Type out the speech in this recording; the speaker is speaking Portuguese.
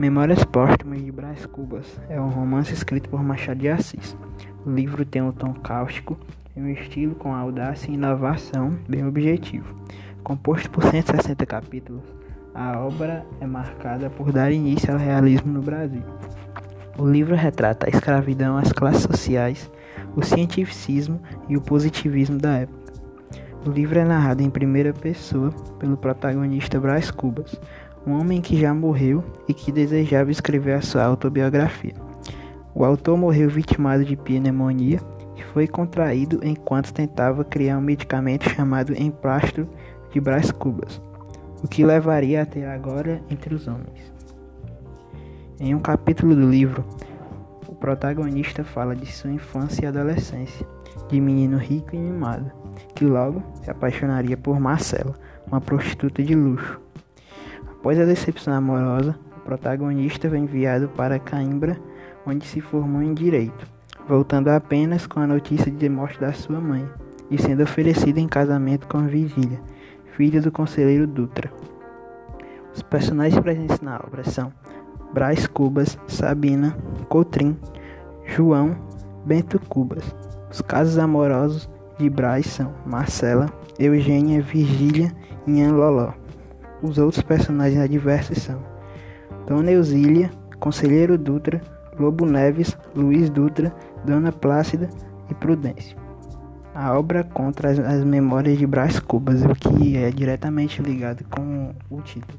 Memórias Póstumas de Brás Cubas é um romance escrito por Machado de Assis. O livro tem um tom cáustico e um estilo com audácia e inovação bem objetivo. Composto por 160 capítulos, a obra é marcada por dar início ao realismo no Brasil. O livro retrata a escravidão, as classes sociais, o cientificismo e o positivismo da época. O livro é narrado em primeira pessoa pelo protagonista Brás Cubas, um homem que já morreu e que desejava escrever a sua autobiografia. O autor morreu vitimado de pneumonia e foi contraído enquanto tentava criar um medicamento chamado emplastro de Brás Cubas, o que levaria a ter agora entre os homens. Em um capítulo do livro, o protagonista fala de sua infância e adolescência, de menino rico e mimado, que logo se apaixonaria por Marcela, uma prostituta de luxo. Após a decepção amorosa, o protagonista foi enviado para Caimbra, onde se formou em direito, voltando apenas com a notícia de morte da sua mãe e sendo oferecido em casamento com Vigília, filha do conselheiro Dutra. Os personagens presentes na obra são Brás Cubas, Sabina, Coutrin, João, Bento Cubas. Os casos amorosos de Brás são Marcela, Eugênia, Virgília e Ian Loló. Os outros personagens adversos são Dona Eusília, Conselheiro Dutra, Lobo Neves, Luiz Dutra, Dona Plácida e Prudência. A obra conta as, as memórias de Brás Cubas, o que é diretamente ligado com o título.